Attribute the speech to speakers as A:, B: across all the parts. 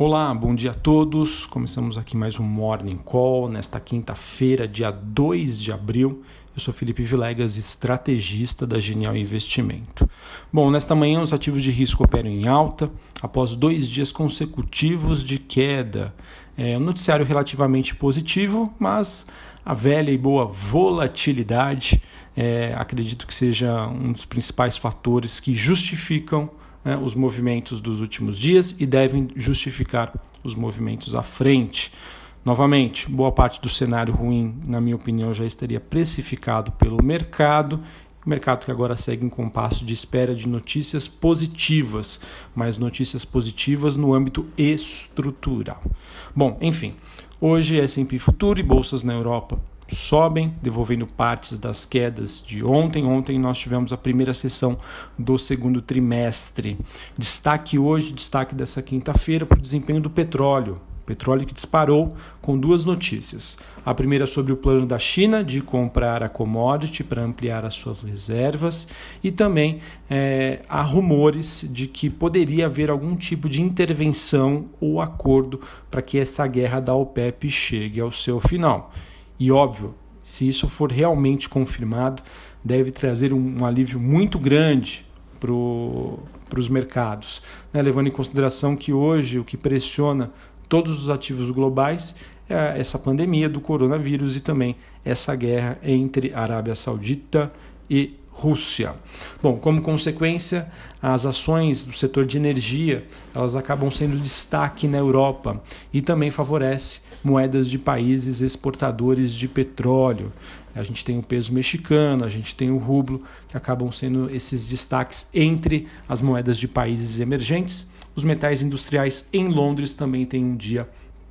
A: Olá, bom dia a todos. Começamos aqui mais um Morning Call nesta quinta-feira, dia 2 de abril. Eu sou Felipe Vilegas, estrategista da Genial Investimento. Bom, nesta manhã os ativos de risco operam em alta após dois dias consecutivos de queda. É um noticiário relativamente positivo, mas a velha e boa volatilidade é, acredito que seja um dos principais fatores que justificam né, os movimentos dos últimos dias e devem justificar os movimentos à frente. Novamente, boa parte do cenário ruim, na minha opinião, já estaria precificado pelo mercado. O mercado que agora segue em compasso de espera de notícias positivas, mas notícias positivas no âmbito estrutural. Bom, enfim, hoje S&P Futuro e bolsas na Europa sobem, devolvendo partes das quedas de ontem. Ontem nós tivemos a primeira sessão do segundo trimestre. Destaque hoje, destaque dessa quinta-feira para o desempenho do petróleo. Petróleo que disparou com duas notícias. A primeira sobre o plano da China de comprar a commodity para ampliar as suas reservas, e também é, há rumores de que poderia haver algum tipo de intervenção ou acordo para que essa guerra da OPEP chegue ao seu final. E óbvio, se isso for realmente confirmado, deve trazer um, um alívio muito grande para os mercados, né? levando em consideração que hoje o que pressiona todos os ativos globais é essa pandemia do coronavírus e também essa guerra entre Arábia Saudita e Rússia. Bom, como consequência, as ações do setor de energia elas acabam sendo destaque na Europa e também favorece moedas de países exportadores de petróleo. A gente tem o peso mexicano, a gente tem o rublo, que acabam sendo esses destaques entre as moedas de países emergentes. Os metais industriais em Londres também têm um dia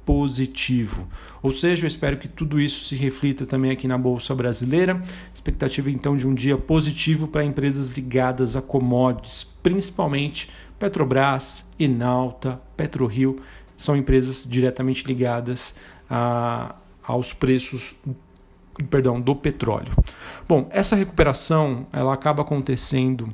A: positivo. Ou seja, eu espero que tudo isso se reflita também aqui na Bolsa Brasileira. Expectativa então de um dia positivo para empresas ligadas a commodities, principalmente Petrobras, Enalta, PetroRio, são empresas diretamente ligadas a, aos preços perdão, do petróleo. Bom, essa recuperação ela acaba acontecendo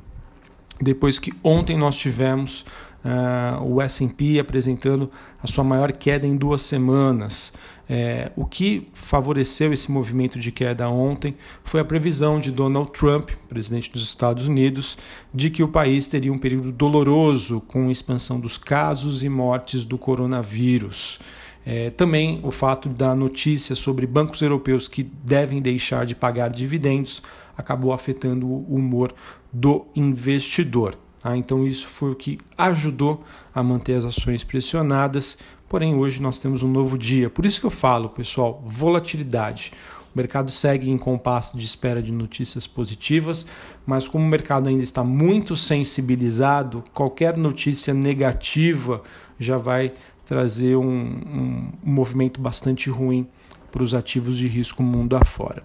A: depois que ontem nós tivemos uh, o S&P apresentando a sua maior queda em duas semanas. É, o que favoreceu esse movimento de queda ontem foi a previsão de Donald Trump, presidente dos Estados Unidos, de que o país teria um período doloroso com expansão dos casos e mortes do coronavírus. É, também o fato da notícia sobre bancos europeus que devem deixar de pagar dividendos acabou afetando o humor do investidor. Tá? Então, isso foi o que ajudou a manter as ações pressionadas. Porém, hoje nós temos um novo dia. Por isso que eu falo, pessoal, volatilidade. O mercado segue em compasso de espera de notícias positivas, mas como o mercado ainda está muito sensibilizado, qualquer notícia negativa já vai trazer um, um, um movimento bastante ruim para os ativos de risco mundo afora.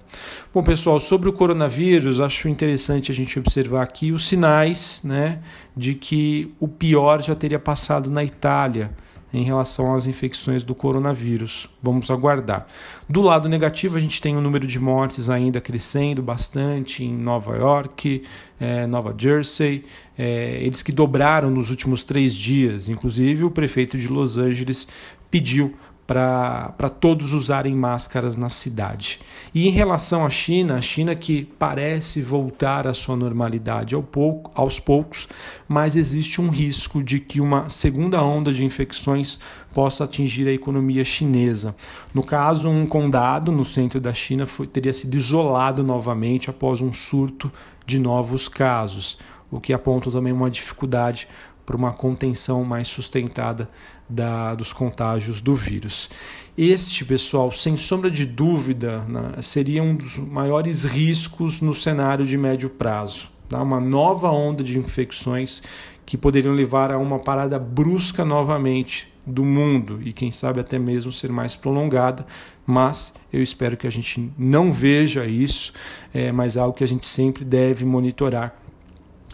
A: Bom, pessoal, sobre o coronavírus, acho interessante a gente observar aqui os sinais né, de que o pior já teria passado na Itália em relação às infecções do coronavírus. Vamos aguardar. Do lado negativo, a gente tem o número de mortes ainda crescendo bastante em Nova York, é, Nova Jersey, é, eles que dobraram nos últimos três dias. Inclusive, o prefeito de Los Angeles pediu para todos usarem máscaras na cidade. E em relação à China, a China que parece voltar à sua normalidade ao pouco, aos poucos, mas existe um risco de que uma segunda onda de infecções possa atingir a economia chinesa. No caso, um condado no centro da China foi, teria sido isolado novamente após um surto de novos casos, o que aponta também uma dificuldade para uma contenção mais sustentada da, dos contágios do vírus. Este, pessoal, sem sombra de dúvida, né, seria um dos maiores riscos no cenário de médio prazo. Tá? Uma nova onda de infecções que poderiam levar a uma parada brusca novamente do mundo e quem sabe até mesmo ser mais prolongada, mas eu espero que a gente não veja isso, é, mas é algo que a gente sempre deve monitorar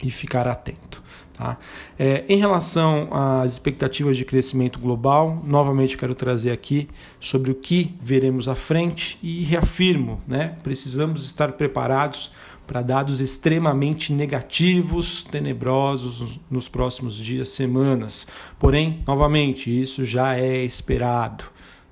A: e ficar atento. Tá? É, em relação às expectativas de crescimento global, novamente quero trazer aqui sobre o que veremos à frente e reafirmo, né? precisamos estar preparados para dados extremamente negativos, tenebrosos nos próximos dias, semanas. Porém, novamente, isso já é esperado.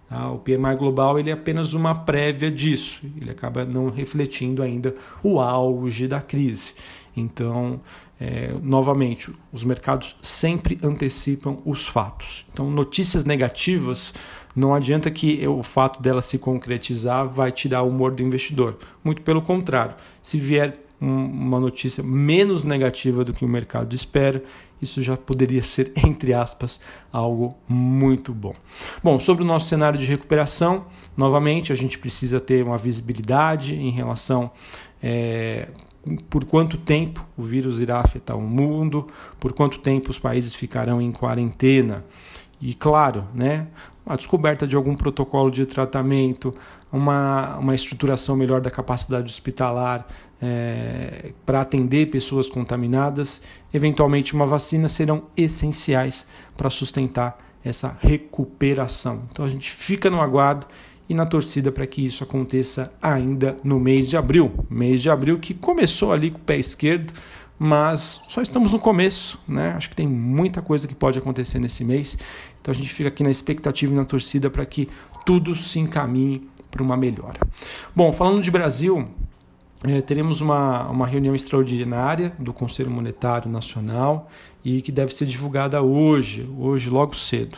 A: Tá? O PMI global ele é apenas uma prévia disso, ele acaba não refletindo ainda o auge da crise. Então, é, novamente, os mercados sempre antecipam os fatos. Então, notícias negativas não adianta que o fato dela se concretizar vai tirar o humor do investidor. Muito pelo contrário, se vier uma notícia menos negativa do que o mercado espera, isso já poderia ser, entre aspas, algo muito bom. Bom, sobre o nosso cenário de recuperação, novamente a gente precisa ter uma visibilidade em relação é, por quanto tempo o vírus irá afetar o mundo, por quanto tempo os países ficarão em quarentena. E claro, né, a descoberta de algum protocolo de tratamento, uma, uma estruturação melhor da capacidade hospitalar é, para atender pessoas contaminadas, eventualmente uma vacina serão essenciais para sustentar essa recuperação. Então a gente fica no aguardo e na torcida para que isso aconteça ainda no mês de abril. Mês de abril que começou ali com o pé esquerdo, mas só estamos no começo, né? Acho que tem muita coisa que pode acontecer nesse mês. Então a gente fica aqui na expectativa e na torcida para que tudo se encaminhe para uma melhora. Bom, falando de Brasil, é, teremos uma, uma reunião extraordinária do Conselho Monetário Nacional e que deve ser divulgada hoje, hoje logo cedo.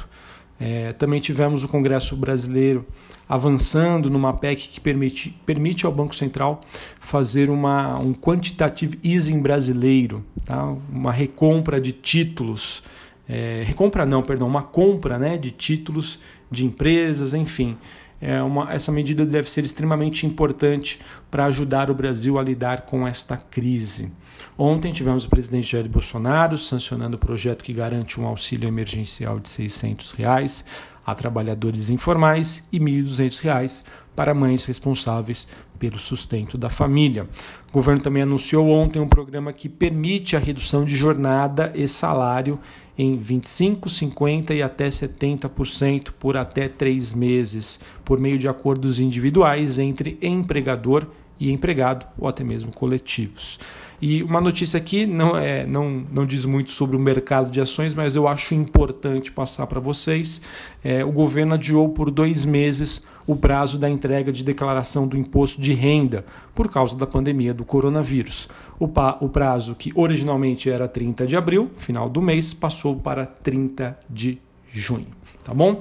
A: É, também tivemos o Congresso Brasileiro avançando numa PEC que permite, permite ao Banco Central fazer uma, um quantitative easing brasileiro, tá? uma recompra de títulos, é, recompra não, perdão, uma compra né, de títulos de empresas, enfim. É uma, essa medida deve ser extremamente importante para ajudar o Brasil a lidar com esta crise. Ontem tivemos o presidente Jair Bolsonaro sancionando o projeto que garante um auxílio emergencial de 600 reais a trabalhadores informais e R$ 1.200 para mães responsáveis pelo sustento da família. O governo também anunciou ontem um programa que permite a redução de jornada e salário em 25, 50 e até 70% por até três meses, por meio de acordos individuais entre empregador e empregado ou até mesmo coletivos. E uma notícia aqui não, é, não, não diz muito sobre o mercado de ações, mas eu acho importante passar para vocês. É, o governo adiou por dois meses o prazo da entrega de declaração do imposto de renda por causa da pandemia do coronavírus. O, o prazo, que originalmente era 30 de abril, final do mês, passou para 30 de junho. Tá bom?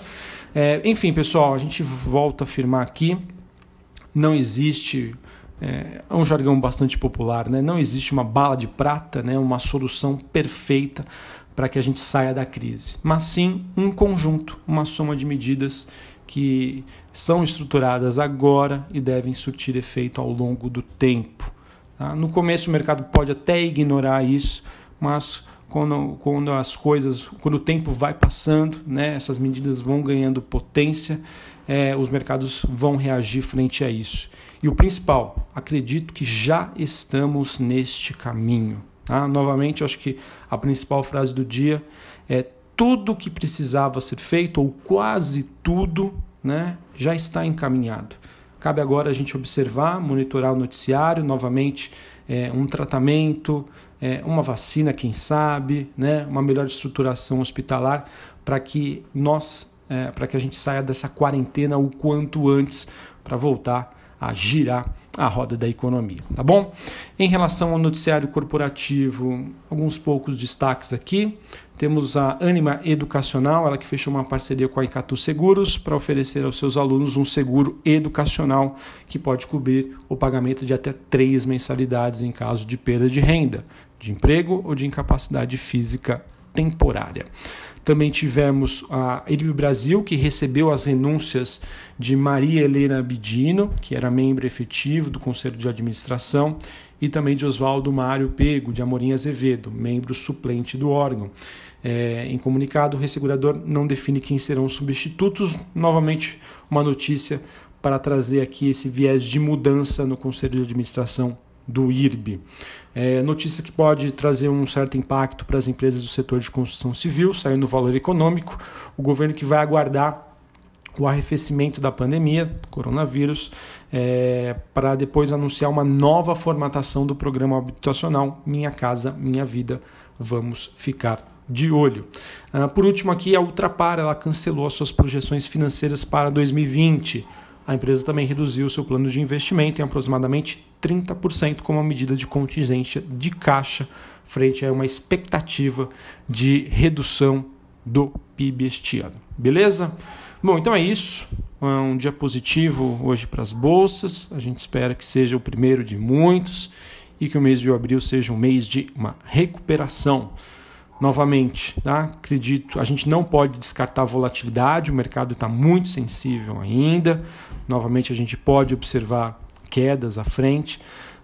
A: É, enfim, pessoal, a gente volta a afirmar aqui: não existe é, é um jargão bastante popular, né? não existe uma bala de prata, né? uma solução perfeita para que a gente saia da crise, mas sim um conjunto, uma soma de medidas que são estruturadas agora e devem surtir efeito ao longo do tempo. Tá? No começo o mercado pode até ignorar isso, mas quando, quando as coisas, quando o tempo vai passando, né, essas medidas vão ganhando potência, é, os mercados vão reagir frente a isso. E o principal, acredito que já estamos neste caminho. Tá? Novamente, eu acho que a principal frase do dia é tudo o que precisava ser feito, ou quase tudo, né, já está encaminhado. Cabe agora a gente observar, monitorar o noticiário, novamente, é, um tratamento, é, uma vacina, quem sabe, né, uma melhor estruturação hospitalar para que nós, é, para que a gente saia dessa quarentena o quanto antes para voltar a girar a roda da economia, tá bom? Em relação ao noticiário corporativo, alguns poucos destaques aqui. Temos a Anima Educacional, ela que fechou uma parceria com a Icatu Seguros para oferecer aos seus alunos um seguro educacional que pode cobrir o pagamento de até três mensalidades em caso de perda de renda, de emprego ou de incapacidade física temporária. Também tivemos a IRB Brasil, que recebeu as renúncias de Maria Helena Bidino, que era membro efetivo do Conselho de Administração, e também de Oswaldo Mário Pego, de Amorim Azevedo, membro suplente do órgão. É, em comunicado, o ressegurador não define quem serão os substitutos. Novamente, uma notícia para trazer aqui esse viés de mudança no Conselho de Administração do IRB. É, notícia que pode trazer um certo impacto para as empresas do setor de construção civil, saindo no valor econômico. O governo que vai aguardar o arrefecimento da pandemia, coronavírus, é, para depois anunciar uma nova formatação do programa habitacional Minha Casa Minha Vida. Vamos ficar de olho. Uh, por último, aqui a Ultrapar ela cancelou as suas projeções financeiras para 2020. A empresa também reduziu seu plano de investimento em aproximadamente 30% como uma medida de contingência de caixa frente a uma expectativa de redução do PIB este ano. Beleza? Bom, então é isso. É um dia positivo hoje para as bolsas. A gente espera que seja o primeiro de muitos e que o mês de abril seja um mês de uma recuperação. Novamente, tá? acredito, a gente não pode descartar a volatilidade, o mercado está muito sensível ainda. Novamente, a gente pode observar quedas à frente,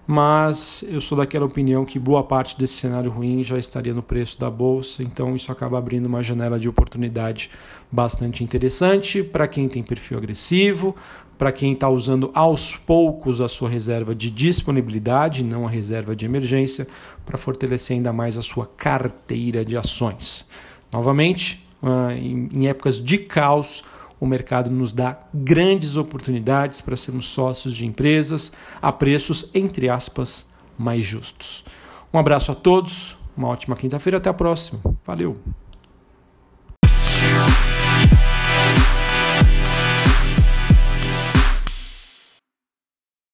A: mas eu sou daquela opinião que boa parte desse cenário ruim já estaria no preço da bolsa, então isso acaba abrindo uma janela de oportunidade bastante interessante para quem tem perfil agressivo, para quem está usando aos poucos a sua reserva de disponibilidade, não a reserva de emergência, para fortalecer ainda mais a sua carteira de ações. Novamente, ah, em épocas de caos, o mercado nos dá grandes oportunidades para sermos sócios de empresas a preços, entre aspas, mais justos. Um abraço a todos, uma ótima quinta-feira, até a próxima. Valeu!